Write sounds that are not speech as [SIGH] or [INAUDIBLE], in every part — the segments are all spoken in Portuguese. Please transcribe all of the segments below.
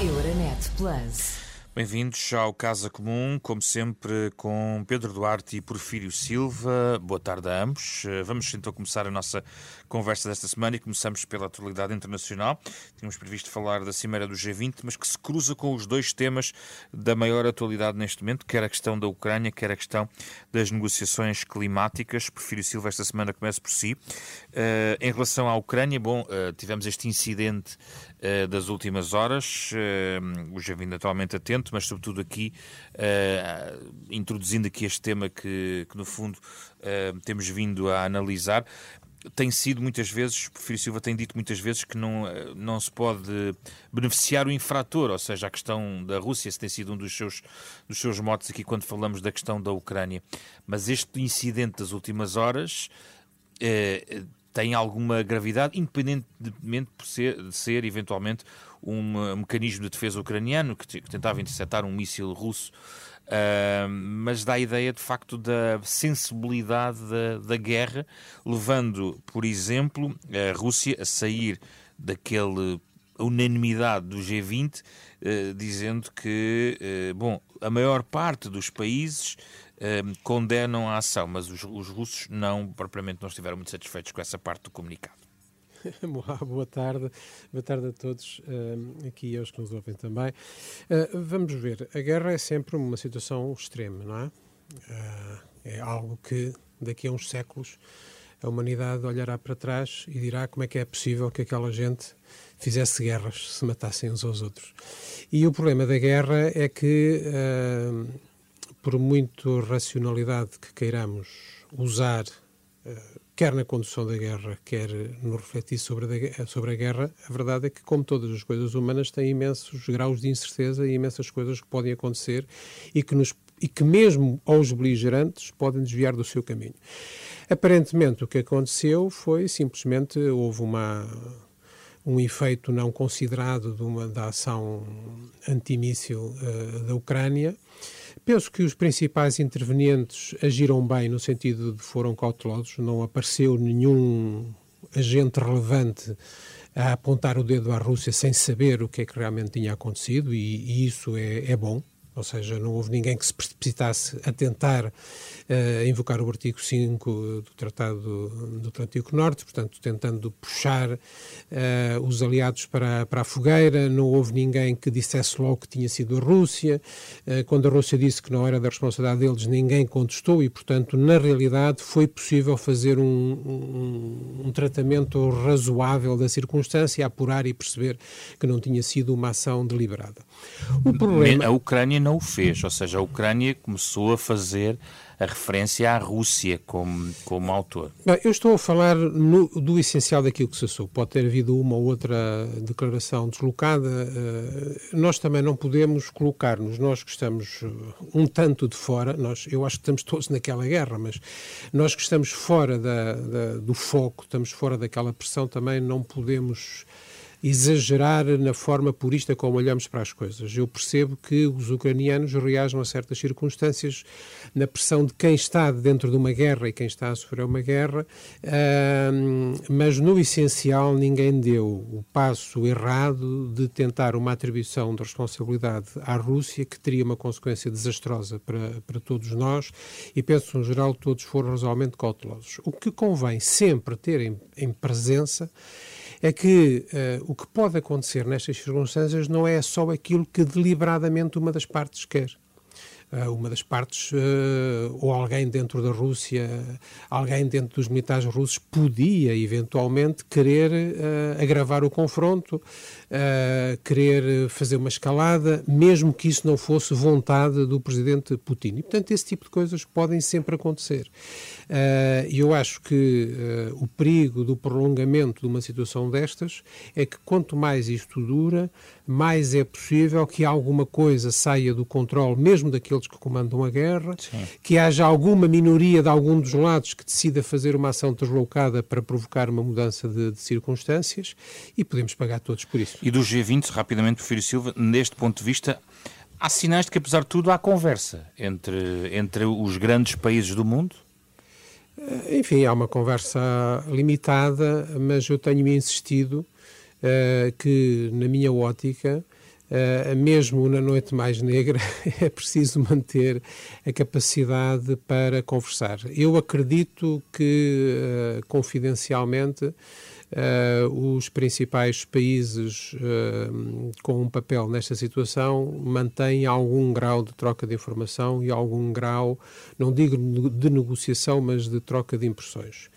Euronet Plus. Bem-vindos ao Casa Comum, como sempre, com Pedro Duarte e Porfírio Silva. Boa tarde a ambos. Eh, vamos então começar a nossa conversa desta semana e começamos pela atualidade internacional. Tínhamos previsto falar da Cimeira do G20, mas que se cruza com os dois temas da maior atualidade neste momento, quer a questão da Ucrânia, quer a questão das negociações climáticas. Porfírio Silva, esta semana começa por si. Uh, em relação à Ucrânia, bom, uh, tivemos este incidente uh, das últimas horas, uh, o G20 atualmente atento, mas sobretudo aqui, uh, introduzindo aqui este tema que, que no fundo, temos vindo a analisar. Tem sido muitas vezes, o Prefiro Silva tem dito muitas vezes que não, não se pode beneficiar o infrator, ou seja, a questão da Rússia, esse tem sido um dos seus, dos seus motes aqui quando falamos da questão da Ucrânia. Mas este incidente das últimas horas tem alguma gravidade, independentemente de ser, de ser eventualmente um mecanismo de defesa ucraniano que, que tentava interceptar um míssil russo, uh, mas dá a ideia de facto da sensibilidade da, da guerra, levando, por exemplo, a Rússia a sair daquele unanimidade do G20, uh, dizendo que, uh, bom, a maior parte dos países condenam a ação, mas os, os russos não, propriamente, não estiveram muito satisfeitos com essa parte do comunicado. [LAUGHS] boa tarde, boa tarde a todos uh, aqui e aos que nos ouvem também. Uh, vamos ver, a guerra é sempre uma situação extrema, não é? Uh, é algo que daqui a uns séculos a humanidade olhará para trás e dirá como é que é possível que aquela gente fizesse guerras, se matassem uns aos outros. E o problema da guerra é que, por muito racionalidade que queiramos usar quer na condução da guerra, quer no refletir sobre a, sobre a guerra, a verdade é que, como todas as coisas humanas, tem imensos graus de incerteza e imensas coisas que podem acontecer e que, nos, e que mesmo aos beligerantes podem desviar do seu caminho. Aparentemente, o que aconteceu foi simplesmente houve uma um efeito não considerado de uma, da ação antimíssil uh, da Ucrânia, Penso que os principais intervenientes agiram bem no sentido de foram cautelosos, não apareceu nenhum agente relevante a apontar o dedo à Rússia sem saber o que é que realmente tinha acontecido, e, e isso é, é bom. Ou seja, não houve ninguém que se precipitasse a tentar uh, invocar o artigo 5 do Tratado do, Atlântico Norte, portanto, tentando puxar uh, os aliados para, para a fogueira. Não houve ninguém que dissesse logo que tinha sido a Rússia. Uh, quando a Rússia disse que não era da responsabilidade deles, ninguém contestou e, portanto, na realidade, foi possível fazer um, um, um tratamento razoável da circunstância, apurar e perceber que não tinha sido uma ação deliberada. O problema... A Ucrânia não o fez, ou seja, a Ucrânia começou a fazer a referência à Rússia como, como autor. Bem, eu estou a falar no, do essencial daquilo que se passou. Pode ter havido uma ou outra declaração deslocada. Uh, nós também não podemos colocar-nos, nós que estamos um tanto de fora, nós, eu acho que estamos todos naquela guerra, mas nós que estamos fora da, da, do foco, estamos fora daquela pressão, também não podemos exagerar na forma purista como olhamos para as coisas. Eu percebo que os ucranianos reagem a certas circunstâncias na pressão de quem está dentro de uma guerra e quem está a sofrer uma guerra, mas no essencial ninguém deu o passo errado de tentar uma atribuição de responsabilidade à Rússia que teria uma consequência desastrosa para, para todos nós e penso, no geral, todos foram razoavelmente cautelosos. O que convém sempre ter em, em presença é que uh, o que pode acontecer nestas circunstâncias não é só aquilo que deliberadamente uma das partes quer. Uh, uma das partes, uh, ou alguém dentro da Rússia, alguém dentro dos militares russos, podia eventualmente querer agravar o confronto, querer fazer uma escalada, mesmo que isso não fosse vontade do presidente Putin. E, portanto, esse tipo de coisas podem sempre acontecer. E eu acho que o perigo do prolongamento de uma situação destas é que quanto mais isto dura, mais é possível que alguma coisa saia do controle, mesmo daqueles que comandam a guerra, Sim. que haja alguma minoria de algum dos lados que decida fazer uma ação deslocada para provocar uma mudança de, de circunstâncias e podemos pagar todos por isso. E do G20, rapidamente, Prefiro Silva, neste ponto de vista, há sinais de que, apesar de tudo, há conversa entre, entre os grandes países do mundo? Eh, enfim, há uma conversa limitada, mas eu tenho-me insistido uh, que, na minha ótica, Uh, mesmo na noite mais negra, [LAUGHS] é preciso manter a capacidade para conversar. Eu acredito que, uh, confidencialmente, Uh, os principais países uh, com um papel nesta situação mantêm algum grau de troca de informação e algum grau, não digo de negociação, mas de troca de impressões.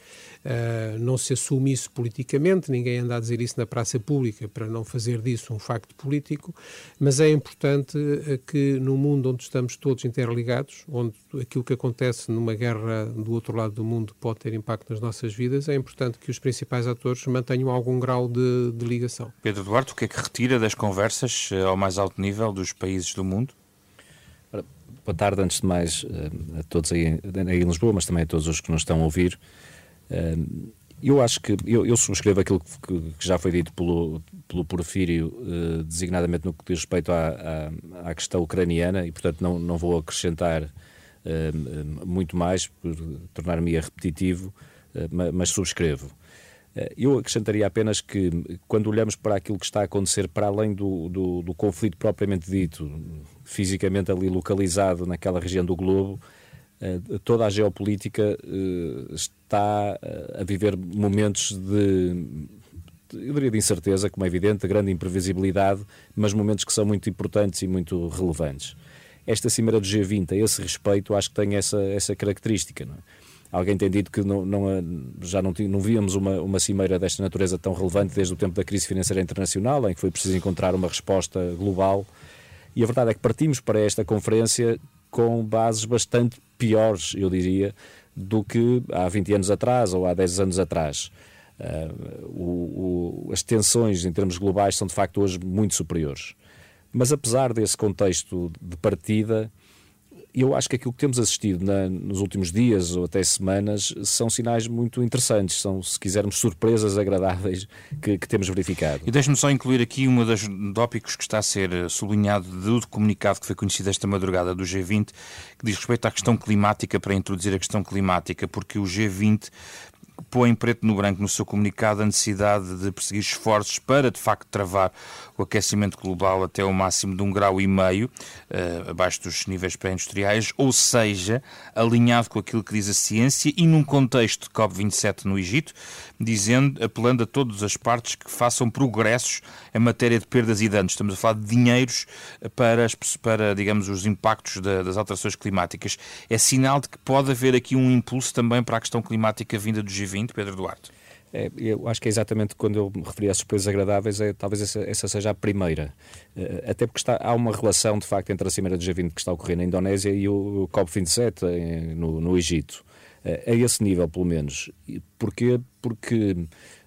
Uh, não se assume isso politicamente, ninguém anda a dizer isso na praça pública para não fazer disso um facto político, mas é importante uh, que no mundo onde estamos todos interligados, onde aquilo que acontece numa guerra do outro lado do mundo pode ter impacto nas nossas vidas, é importante que os principais atores mantenham algum grau de, de ligação. Pedro Duarte, o que é que retira das conversas uh, ao mais alto nível dos países do mundo? Boa tarde, antes de mais, a todos aí, aí em Lisboa, mas também a todos os que nos estão a ouvir. Eu acho que eu, eu subscrevo aquilo que, que, já foi dito pelo, pelo Porfírio, uh, designadamente no que diz respeito à, à, à, questão ucraniana, e portanto não, não vou acrescentar muito mais, por tornar-me repetitivo, uh, mas, subscrevo. Eu acrescentaria apenas que, quando olhamos para aquilo que está a acontecer para além do, do, do conflito propriamente dito, fisicamente ali localizado naquela região do globo, eh, toda a geopolítica eh, está eh, a viver momentos de, eu diria de incerteza, como é evidente, de grande imprevisibilidade, mas momentos que são muito importantes e muito relevantes. Esta cimeira do G20, a esse respeito, acho que tem essa, essa característica. Não é? Alguém tem dito que não, não, já não, não víamos uma, uma cimeira desta natureza tão relevante desde o tempo da crise financeira internacional, em que foi preciso encontrar uma resposta global. E a verdade é que partimos para esta conferência com bases bastante piores, eu diria, do que há 20 anos atrás ou há 10 anos atrás. Uh, o, o, as tensões em termos globais são de facto hoje muito superiores. Mas apesar desse contexto de partida, eu acho que aquilo que temos assistido na, nos últimos dias ou até semanas são sinais muito interessantes, são, se quisermos, surpresas agradáveis que, que temos verificado. E deixe-me só incluir aqui um dos tópicos que está a ser sublinhado do comunicado que foi conhecido esta madrugada do G20, que diz respeito à questão climática, para introduzir a questão climática, porque o G20 põe preto no branco no seu comunicado a necessidade de perseguir esforços para, de facto, travar o aquecimento global até o máximo de um grau e meio, uh, abaixo dos níveis pré-industriais, ou seja, alinhado com aquilo que diz a ciência e num contexto de COP27 no Egito, dizendo, apelando a todas as partes que façam progressos em matéria de perdas e danos. Estamos a falar de dinheiros para, para digamos, os impactos da, das alterações climáticas. É sinal de que pode haver aqui um impulso também para a questão climática vinda do G20, Pedro Duarte? É, eu acho que é exatamente quando eu me referi às surpresas agradáveis, é, talvez essa, essa, seja a primeira. Uh, até porque está, há uma relação, de facto, entre a Cimeira do G20 que está a ocorrer na Indonésia e o COP27 em, no, no Egito. Uh, a esse nível, pelo menos. Porquê? Porque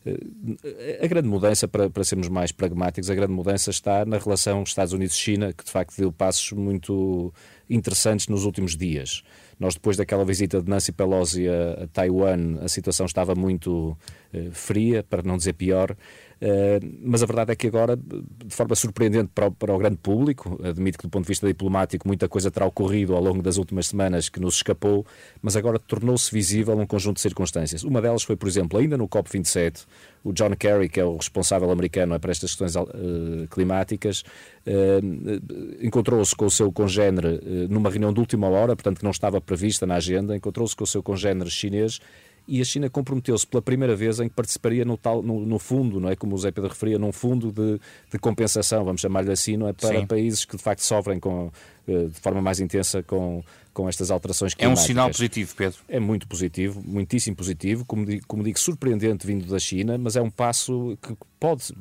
uh, a grande mudança, para, para sermos mais pragmáticos, a grande mudança está na relação Estados Unidos-China, que de facto deu passos muito interessantes nos últimos dias. Nós, depois daquela visita de Nancy Pelosi a, Taiwan, a situação estava muito uh, fria, para não dizer pior, Uh, mas a verdade é que agora, de forma surpreendente para o, para o, grande público, admito que do ponto de vista diplomático muita coisa terá ocorrido ao longo das últimas semanas que nos escapou, mas agora tornou-se visível um conjunto de circunstâncias. Uma delas foi, por exemplo, ainda no COP27, o John Kerry, que é o responsável americano para estas questões uh, climáticas, uh, encontrou-se com o seu congénere numa reunião de última hora, portanto que não estava prevista na agenda, encontrou-se com o seu congénere chinês e a China comprometeu-se pela primeira vez em que participaria no, tal, no, no, fundo, não é como o Zé Pedro referia, num fundo de, de compensação, vamos chamar-lhe assim, não é para Sim. países que de facto sofrem com, eh, de forma mais intensa com, com estas alterações climáticas. É um sinal positivo, Pedro. É muito positivo, muitíssimo positivo, como digo, como digo, surpreendente vindo da China, mas é um passo que pode,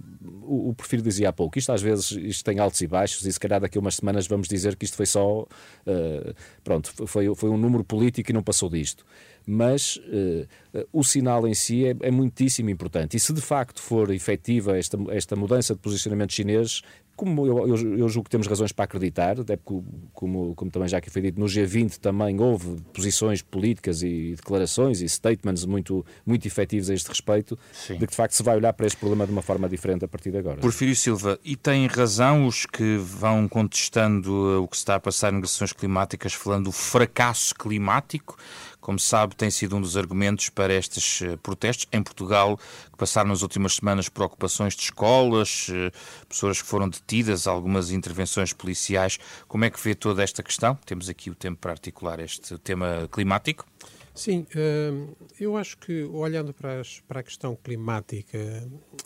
o, o Porfírio dizia há pouco, isto às vezes isto tem altos e baixos e se calhar daqui a umas semanas vamos dizer que isto foi só, uh, pronto, foi, foi um número político e não passou disto mas uh, o sinal em si é, é, muitíssimo importante. E se de facto for efetiva esta, esta mudança de posicionamento chinês, como eu, eu, eu, julgo que temos razões para acreditar, até porque, como, como também já aqui foi dito, no G20 também houve posições políticas e declarações e statements muito, muito efetivos a este respeito, Sim. de que de facto se vai olhar para este problema de uma forma diferente a partir de agora. Porfírio Silva, e tem razão os que vão contestando o que se está a passar em negociações climáticas, falando do fracasso climático? Como sabe, tem sido um dos argumentos para estes eh, protestos em Portugal, que passaram nas últimas semanas por ocupações de escolas, eh, pessoas que foram detidas, algumas intervenções policiais. Como é que vê toda esta questão? Temos aqui o tempo para articular este tema climático. Sim, hum, eu acho que olhando para, as, para a questão climática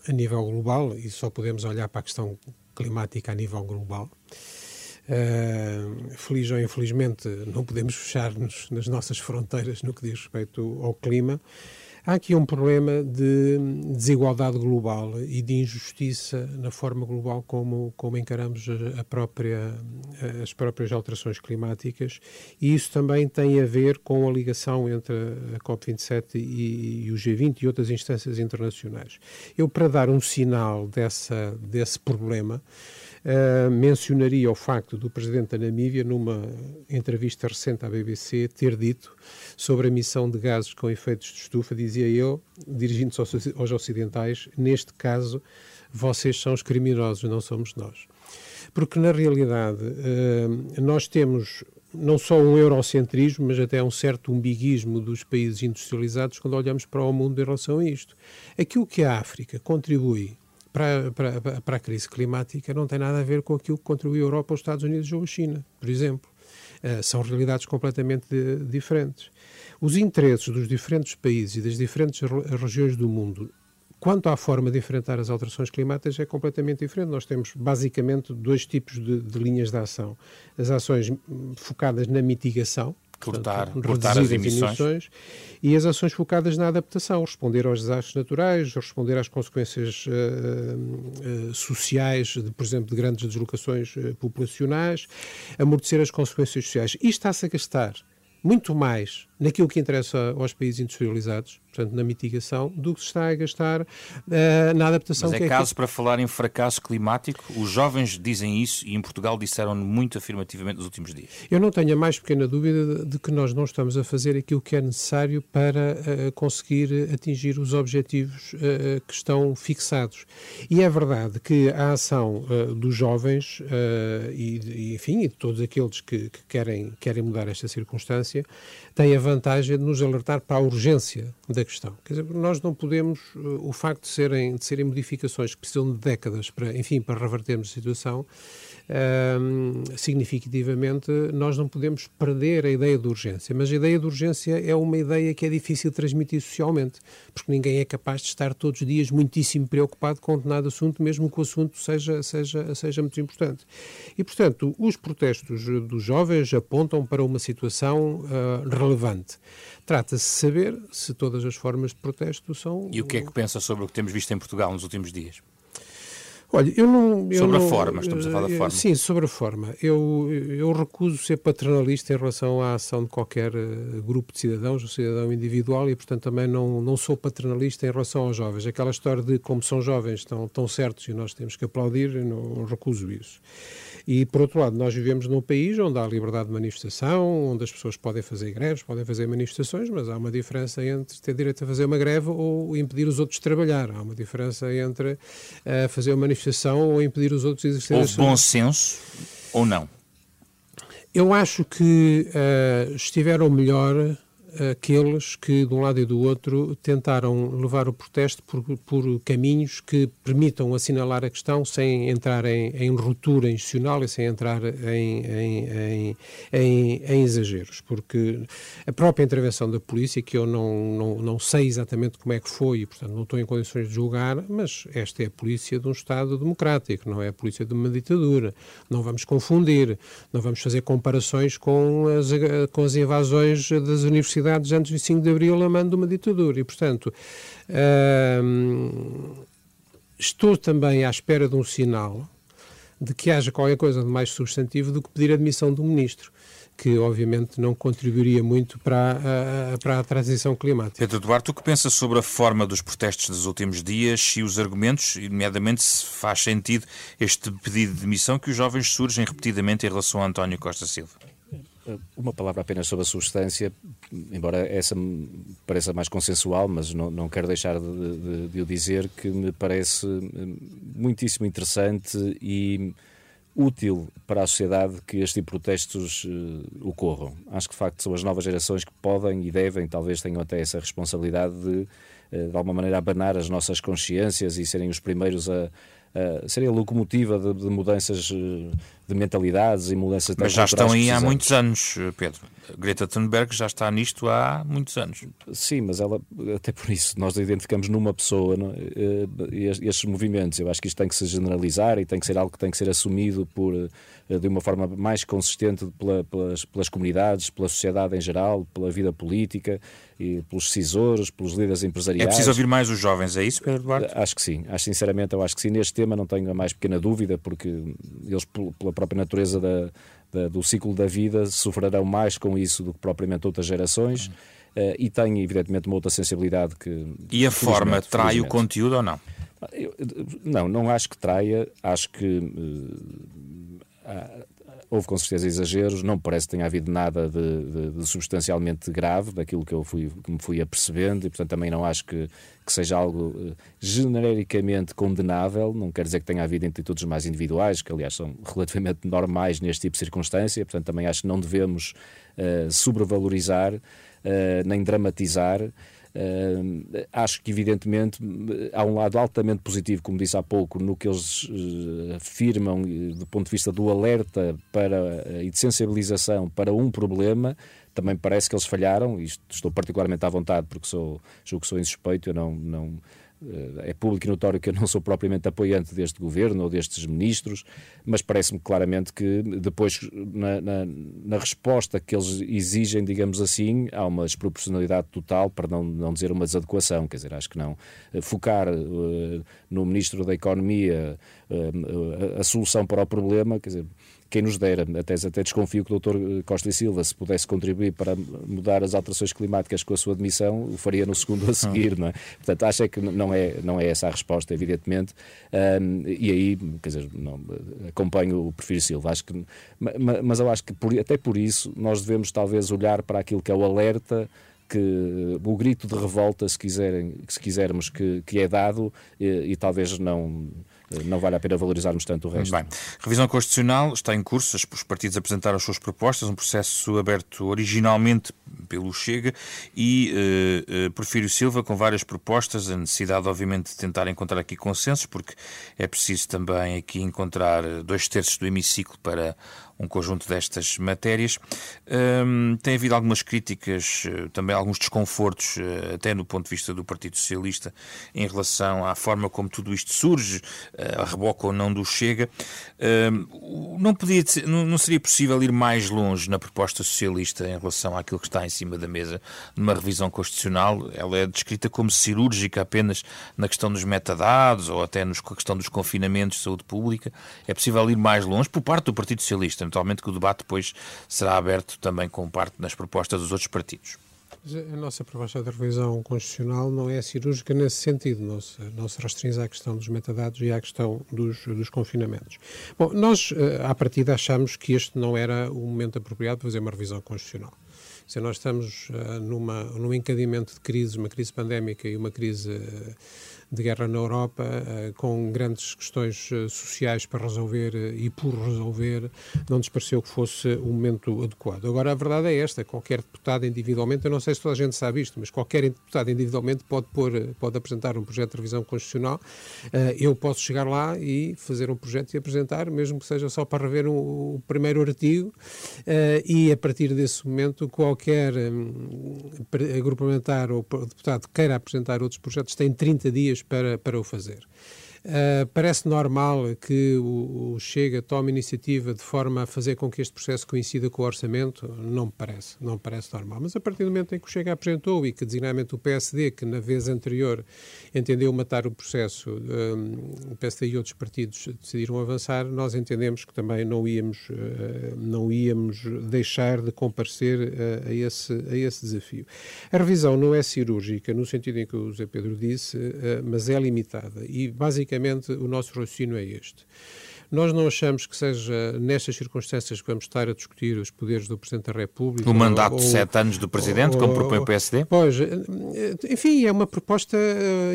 a nível global, e só podemos olhar para a questão climática a nível global, hum, feliz ou infelizmente não podemos fechar-nos nas nossas fronteiras no que diz respeito ao clima, Há aqui um problema de desigualdade global e de injustiça na forma global como, como encaramos a própria, as próprias alterações climáticas e isso também tem a ver com a ligação entre a COP27 e, e o G20 e outras instâncias internacionais. Eu, para dar um sinal dessa, desse problema, Uh, mencionaria o facto do presidente da Namíbia, numa entrevista recente à BBC, ter dito sobre a emissão de gases com efeitos de estufa, dizia eu, dirigindo-se aos, aos ocidentais, neste caso, vocês são os criminosos, não somos nós. Porque, na realidade, uh, nós temos não só um eurocentrismo, mas até um certo umbiguismo dos países industrializados quando olhamos para o mundo em relação a isto. Aquilo que a África contribui para, para, para a crise climática não tem nada a ver com aquilo que contribuiu a Europa, os Estados Unidos ou a China, por exemplo. Uh, são realidades completamente de, diferentes. Os interesses dos diferentes países e das diferentes regiões do mundo quanto à forma de enfrentar as alterações climáticas é completamente diferente. Nós temos basicamente dois tipos de, de linhas de ação. As ações focadas na mitigação, cortar, portanto, cortar as emissões. emissões. e as ações focadas na adaptação, responder aos desastres naturais, responder às consequências uh, uh, sociais, de, por exemplo, de grandes deslocações uh, populacionais, amortecer as consequências sociais. Isto está-se a gastar muito mais naquilo que interessa aos países industrializados, portanto, na mitigação, do que se está a gastar uh, na adaptação. Mas é, é caso que... para falar em fracasso climático? Os jovens dizem isso e em Portugal disseram muito afirmativamente nos últimos dias. Eu não tenho a mais pequena dúvida de que nós não estamos a fazer aquilo que é necessário para uh, conseguir atingir os objetivos uh, que estão fixados. E é verdade que a ação dos jovens e, e, enfim, e de todos aqueles que, que querem, querem mudar esta circunstância tem a vantagem de nos alertar para a urgência da questão. Quer dizer, nós não podemos, eh, o facto de serem, de serem modificações que precisam de décadas para, enfim, para revertermos a situação, um, significativamente, nós não podemos perder a ideia de urgência. Mas a ideia de urgência é uma ideia que é difícil transmitir socialmente, porque ninguém é capaz de estar todos os dias muitíssimo preocupado com determinado assunto, mesmo que o assunto seja, seja, seja muito importante. E, portanto, os protestos dos jovens apontam para uma situação uh, relevante. Trata-se de saber se todas as formas de protesto são. E o que é que pensa sobre o que temos visto em Portugal nos últimos dias? Olha, eu não. Eu sobre não, a forma, estamos a falar da forma. Sim, sobre a forma. Eu, eu recuso ser paternalista em relação à ação de qualquer eh, grupo de cidadãos, um cidadão individual, e portanto também não, não sou paternalista em relação aos jovens. Aquela história de como são jovens, estão tão certos e nós temos que aplaudir, eu não recuso isso. E, por outro lado, nós vivemos num país onde há liberdade de manifestação, onde as pessoas podem fazer greves, podem fazer manifestações, mas há uma diferença entre ter direito a fazer uma greve ou impedir os outros de trabalhar. Há uma diferença entre uh, fazer uma manifestação ou impedir os outros de exercer Houve bom senso ou não? Eu acho que uh, estiveram melhor aqueles que, de um lado e do outro, tentaram levar o protesto por, por caminhos que permitam assinalar a questão sem entrar em, em ruptura institucional e sem entrar em, em, em, exageros. Porque a própria intervenção da polícia, que eu não, não, não sei exatamente como é que foi e, portanto, não estou em condições de julgar, mas esta é a polícia de um Estado democrático, não é a polícia de uma ditadura. Não vamos confundir, não vamos fazer comparações com as, com as invasões das universidades universidades antes do 5 de Abril a mando de uma ditadura. E, portanto, hum, estou também à espera de um sinal de que haja qualquer coisa de mais substantivo do que pedir a admissão do ministro que obviamente não contribuiria muito para a, para a transição climática. Pedro Duarte, o que pensa sobre a forma dos protestos dos últimos dias e os argumentos, nomeadamente se faz sentido este pedido de demissão que os jovens surgem repetidamente em relação a António Costa Silva? Uma palavra apenas sobre a substância, embora essa me pareça mais consensual, mas não, não quero deixar de, de, de o dizer que me parece hum, muitíssimo interessante e útil para a sociedade que este tipo de protestos uh, ocorram. Acho que de facto são as novas gerações que podem e devem, talvez tenham até essa responsabilidade de, uh, de alguma maneira, abanar as nossas consciências e serem os primeiros a, a serem a locomotiva de, de mudanças uh, de mentalidades e mudanças Mas já estão aí há muitos anos, Pedro. Greta Thunberg já está nisto há muitos anos. Sim, mas ela, até por isso, nós identificamos numa pessoa não, é? estes movimentos. Eu acho que isto tem que se generalizar e tem que ser algo que tem que ser assumido por, eh, de uma forma mais consistente pela, pelas, pelas comunidades, pela sociedade em geral, pela vida política, e pelos decisores, pelos líderes empresariais. É preciso ouvir mais os jovens, é isso, Pedro Duarte? Acho que sim. Acho sinceramente, eu acho que sim. Neste tema não tenho a mais pequena dúvida, porque eles, pela própria natureza da, da, do ciclo da vida, sofrerão mais com isso do que propriamente outras gerações. Uh, e têm, evidentemente, uma outra sensibilidade que. E a forma trai o conteúdo ou não? Eu, não, não acho que traia. Acho que. Uh, houve com certeza exageros, não parece que tenha havido nada de, de, de, substancialmente grave daquilo que eu fui, que me fui apercebendo e, portanto, também não acho que, que seja algo uh, genericamente condenável, não quer dizer que tenha havido atitudes mais individuais, que aliás são relativamente normais neste tipo de circunstância, portanto, também acho que não devemos uh, sobrevalorizar uh, nem dramatizar. Uh, acho que, evidentemente, há um lado altamente positivo, como disse há pouco, no que eles uh, afirmam do ponto de vista do alerta para, uh, e de sensibilização para um problema. Também parece que eles falharam, e estou particularmente à vontade porque sou, julgo que sou insuspeito, eu não, não é público e notório que eu não sou propriamente apoiante deste governo ou destes ministros, mas parece-me claramente que depois, na, na, na, resposta que eles exigem, digamos assim, há uma desproporcionalidade total, para não, não dizer uma desadequação. Quer dizer, acho que não. Focar uh, no Ministro da Economia uh, a solução para o problema, quer dizer quem nos dera. Até, até desconfio que o Dr. Costa e Silva, se pudesse contribuir para mudar as alterações climáticas com a sua admissão, o faria no segundo a [LAUGHS] seguir, não é? Portanto, acho que não é, não é essa a resposta, evidentemente. Um, e aí, quer dizer, não, acompanho o Prefiro Silva. Acho que, mas eu acho que por, até por isso nós devemos talvez olhar para aquilo que é o alerta que o grito de revolta, se, quiserem, se quisermos, que, que é dado e, e talvez não não vale a pena valorizarmos tanto o resto. Bem, revisão constitucional está em curso, os partidos apresentaram as suas propostas, um processo aberto originalmente pelo Chega e uh, uh, Porfírio Silva com várias propostas, a necessidade obviamente de tentar encontrar aqui consensos, porque é preciso também aqui encontrar dois terços do hemiciclo para um conjunto destas matérias. Um, tem havido algumas críticas, eh, também alguns desconfortos, eh, até no ponto de vista do Partido Socialista, em relação à forma como tudo isto surge, eh, a reboca ou não do Chega. Um, não, podia, não seria possível ir mais longe na proposta socialista em relação àquilo que está em cima da mesa numa revisão constitucional? Ela é descrita como cirúrgica apenas na questão dos metadados ou até na questão dos confinamentos de saúde pública. É possível ir mais longe por parte do Partido Socialista eventualmente que o debate depois será aberto também com parte nas propostas dos outros partidos. A nossa proposta de revisão constitucional não é cirúrgica nesse sentido, não se, não se restringe à questão dos metadados e à questão dos, dos confinamentos. Bom, nós, eh, à partida, achamos que este não era o momento apropriado para fazer uma revisão constitucional. Se nós estamos uh, numa, num encadimento de crises, uma crise pandémica e uma crise uh, de guerra na Europa, eh, com grandes questões eh, sociais para resolver eh, e por resolver, não nos pareceu que fosse o momento adequado. Agora, a verdade é esta: qualquer deputado individualmente, eu não sei se toda a gente sabe isto, mas qualquer deputado individualmente pode, pôr, pode apresentar um projeto de revisão constitucional. Eu posso chegar lá e fazer um projeto e apresentar, mesmo que seja só para rever o primeiro artigo, e a partir desse momento, qualquer hum, grupo parlamentar ou deputado que queira apresentar outros projetos tem 30 dias para, para o fazer. Uh, parece normal que o, o, Chega tome iniciativa de forma a fazer com que este processo coincida com o orçamento? Não me parece, não me parece normal. Mas a partir do momento em que o Chega apresentou e que designadamente o PSD, que na vez anterior entendeu matar o processo, um, o PSD e outros partidos decidiram avançar, nós entendemos que também não íamos, uh, não íamos deixar de comparecer uh, a, esse, a esse desafio. A revisão não é cirúrgica, no sentido em que o José Pedro disse, mas é limitada e basicamente basicamente o nosso raciocínio é este. Nós não achamos que seja nestas circunstâncias que vamos estar a discutir os poderes do Presidente da República. O mandato ou, de sete anos do Presidente, ou, como propõe o PSD? Pois, enfim, é uma proposta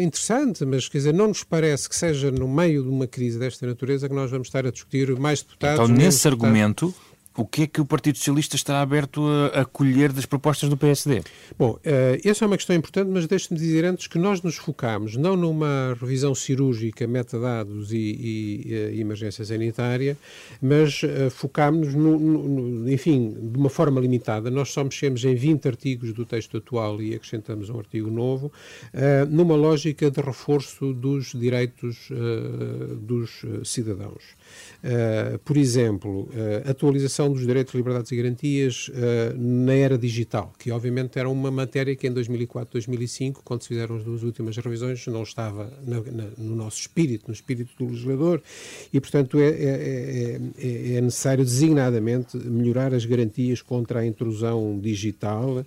interessante, mas quer dizer, não nos parece que seja no meio de uma crise desta natureza que nós vamos estar a discutir mais deputados. Então, nesse argumento, o que é que o Partido Socialista está aberto a acolher das propostas do PSD? Bom, uh, essa é uma questão importante, mas deixe-me dizer antes que nós nos focamos não numa revisão cirúrgica, metadados e, e, e eh, emergência sanitária, mas uh, focámos, no, no, enfim, de uma forma limitada. Nós só mexemos em 20 artigos do texto atual e acrescentamos um artigo novo, uh, numa lógica de reforço dos direitos dos cidadãos. Uh, por exemplo, uh, atualização dos direitos, liberdades e garantias uh, na era digital, que obviamente era uma matéria que em 2004, 2005, quando se fizeram as duas últimas revisões, não estava na, na, no nosso espírito, no espírito do legislador, e portanto é, é, é, é necessário designadamente melhorar as garantias contra a intrusão digital.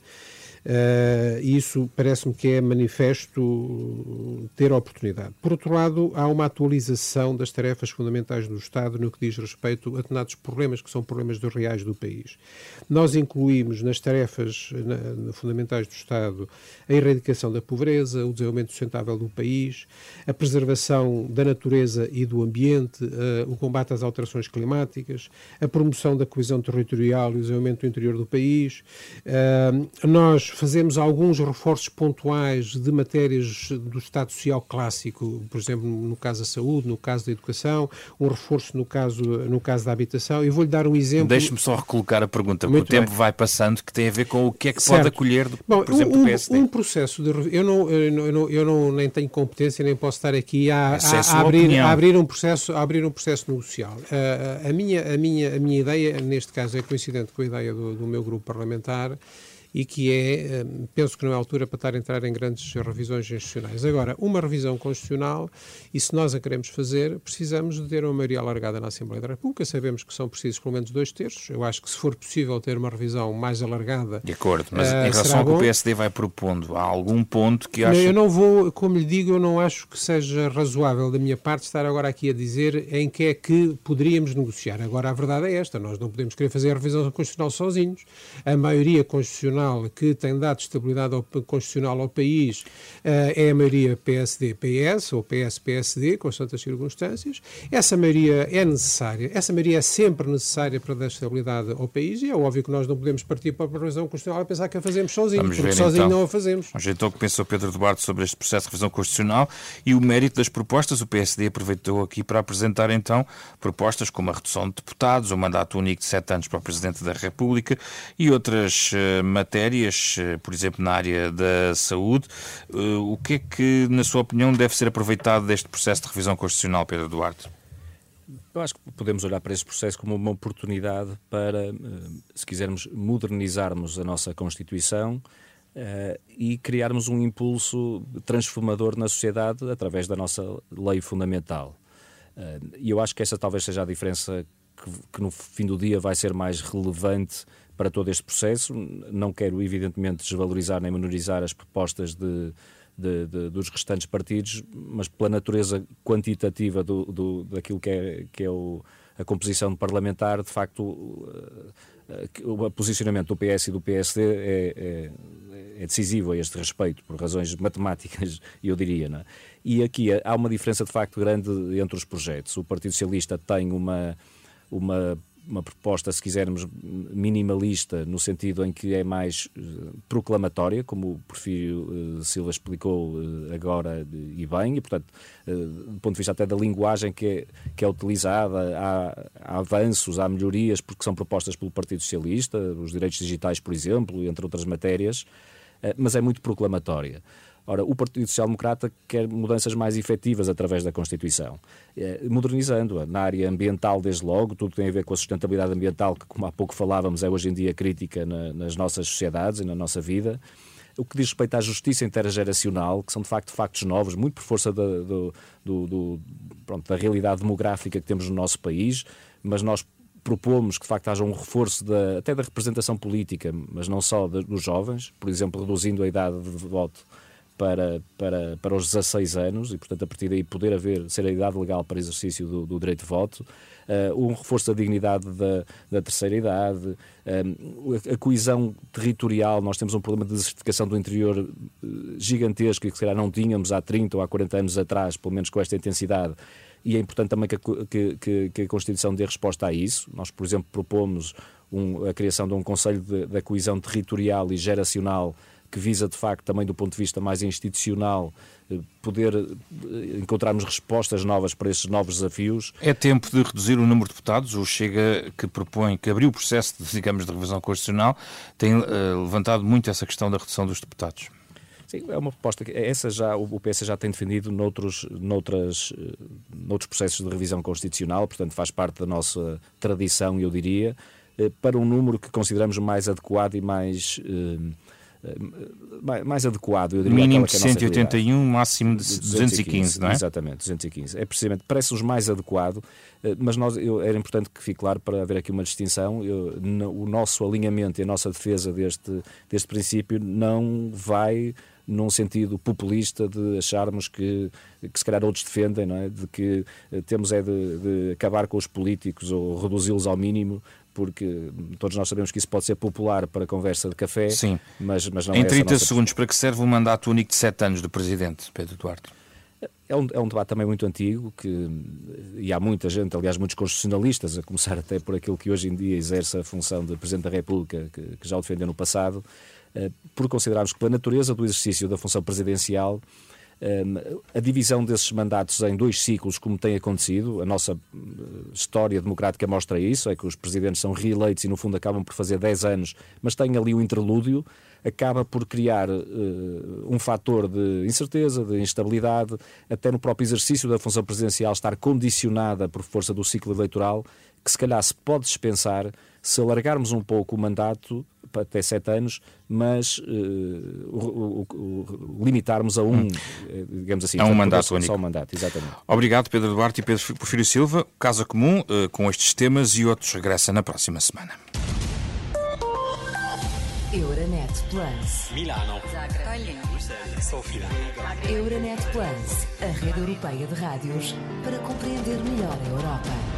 Uh, isso parece-me que é manifesto ter oportunidade. Por outro lado, há uma atualização das tarefas fundamentais do Estado no que diz respeito a determinados problemas que são problemas dos reais do país. Nós incluímos nas tarefas na, fundamentais do Estado a erradicação da pobreza, o desenvolvimento sustentável do país, a preservação da natureza e do ambiente, uh, o combate às alterações climáticas, a promoção da coesão territorial e o desenvolvimento do interior do país. Uh, nós fazemos alguns reforços pontuais de matérias do Estado Social clássico, por exemplo, no caso da saúde, no caso da educação, um reforço no caso, no caso da habitação. E vou-lhe dar um exemplo. Deixe-me só recolocar a pergunta, porque o tempo bem. vai passando, que tem a ver com o que é que certo. pode acolher, do, Bom, por exemplo, um, do PSD. Um processo de. Eu não, eu não, eu não, eu não nem tenho competência, nem posso estar aqui a, a, a, a abrir, a abrir, um processo, a abrir um processo negocial. Uh, a, minha, a, minha, a minha ideia, neste caso, é coincidente com a ideia do, do meu grupo parlamentar e que é, hum, penso que não é altura para estar a entrar em grandes revisões institucionais. Agora, uma revisão constitucional, e se nós a queremos fazer, precisamos de ter uma maioria alargada na Assembleia da República. Sabemos que são precisos pelo menos dois terços. Eu acho que se for possível ter uma revisão mais alargada. De acordo, mas uh, em relação ao que o PSD vai propondo, há algum ponto que acha. Eu não vou, como lhe digo, eu não acho que seja razoável da minha parte estar agora aqui a dizer em que é que poderíamos negociar. Agora, a verdade é esta: nós não podemos querer fazer a revisão constitucional sozinhos. A maioria constitucional Constitucional que tem dado estabilidade ao, constitucional ao país uh, é a maioria PSD-PS ou PS-PSD, com tantas circunstâncias. Essa maioria é necessária, essa maioria é sempre necessária para dar estabilidade ao país e é óbvio que nós não podemos partir para a revisão constitucional a pensar que a fazemos sozinhos, Vamos porque ver, sozinho então. não a fazemos. Vamos ver então o que pensou Pedro Duarte sobre este processo de revisão constitucional e o mérito das propostas. O PSD aproveitou aqui para apresentar então propostas como a redução de deputados, o mandato único de sete anos para o Presidente da República e outras matérias matérias, eh, por exemplo, na área da saúde. Eh, o que é que, na sua opinião, deve ser aproveitado deste processo de revisão constitucional, Pedro Duarte? Eu acho que podemos olhar para este processo como uma oportunidade para, eh, se quisermos, modernizarmos a nossa Constituição e criarmos um impulso transformador na sociedade através da nossa lei fundamental. E eu acho que essa talvez seja a diferença que, que, no fim do dia vai ser mais relevante para todo este processo. Não quero, evidentemente, desvalorizar nem menorizar as propostas de, de, de, dos restantes partidos, mas pela natureza quantitativa do, do, daquilo que é, que é o, a composição parlamentar, de facto, o, o posicionamento do PS e do PSD é, é, é, decisivo a este respeito, por razões matemáticas, [LAUGHS] eu diria. Não é? E aqui há uma diferença, de facto, grande entre os projetos. O Partido Socialista tem uma uma uma proposta, se quisermos, minimalista, no sentido em que é mais uh, proclamatória, como o Porfírio uh, Silva explicou uh, agora e bem, e, portanto, do ponto de vista até da linguagem que é, que é utilizada, há, há, avanços, há melhorias, porque são propostas pelo Partido Socialista, os direitos digitais, por exemplo, entre outras matérias, mas é muito proclamatória. Ora, o Partido Social Democrata quer mudanças mais efetivas através da Constituição, eh, modernizando-a na área ambiental, desde logo, tudo tem a ver com a sustentabilidade ambiental, que, como há pouco falávamos, é hoje em dia crítica na, nas nossas sociedades e na nossa vida. O que diz respeito à justiça intergeracional, que são de facto factos novos, muito por força da, do, do, do, pronto, da realidade demográfica que temos no nosso país, mas nós propomos que de facto haja um reforço da, até da representação política, mas não só dos jovens, por exemplo, reduzindo a idade de voto para, para, para os 16 anos e, portanto, a partir daí poder haver, ser a idade legal para exercício do, do direito de voto, uh, um reforço da dignidade da, da terceira idade, uh, a coesão territorial. Nós temos um problema de desertificação do interior eh, gigantesco e que, se calhar, não tínhamos há 30 ou há 40 anos atrás, pelo menos com esta intensidade e é importante também que a, que, que a, Constituição dê resposta a isso. Nós, por exemplo, propomos um, a criação de um Conselho da Coesão Territorial e Geracional que visa, de facto, também do ponto de vista mais institucional, eh, poder eh, encontrarmos respostas novas para esses novos desafios. É tempo de reduzir o número de deputados. O Chega, que propõe, que abriu o processo, de, digamos, de revisão constitucional, tem uh, levantado muito essa questão da redução dos deputados. Sim, é uma proposta que essa já o PS já tem defendido noutros, noutras, noutros processos de revisão constitucional, portanto faz parte da nossa tradição, eu diria, para um número que consideramos mais adequado e mais mais adequado, eu diria. Mínimo de 181, máximo de 215, 215, não é? Exatamente, 215. É precisamente, parece-nos mais adequado, eh, mas nós, eu, era importante que fique claro para haver aqui uma distinção. Eu, no, o nosso alinhamento e a nossa defesa deste, deste princípio não vai num sentido populista de acharmos que, que se calhar outros defendem, não é? de que eh, temos é de, de acabar com os políticos ou reduzi-los ao mínimo porque todos nós sabemos que isso pode ser popular para conversa de café, Sim. mas, mas não em é 30 segundos, para que serve o mandato único de 7 anos do Presidente, Pedro Duarte? É um, é um, debate também muito antigo que, e há muita gente, aliás, muitos constitucionalistas, a começar até por aquele que hoje em dia exerce a função de Presidente da República, que, que já o defendeu no passado, eh, por considerarmos que, pela natureza do exercício da função presidencial, a divisão desses mandatos em dois ciclos, como tem acontecido, a nossa eh, história democrática mostra isso, é que os presidentes são reeleitos e no fundo acabam por fazer 10 anos, mas têm ali o interlúdio, acaba por criar uh, um fator de incerteza, de instabilidade, até no próprio exercício da função presidencial estar condicionada por força do ciclo eleitoral, que se calhar se pode dispensar se alargarmos um pouco o mandato até sete anos, mas uh, o, o, o, limitarmos a um, hum. Eh, digamos assim, a um mandato único. Só um mandato, exatamente. Obrigado, Pedro Duarte e Pedro Porfírio Silva. Casa Comum, uh, com estes temas e outros, regressa na próxima semana. Euronet Plus. Milano. Zagreb. Sofia. Euronet Plus, a rede europeia de rádios para compreender melhor a Europa.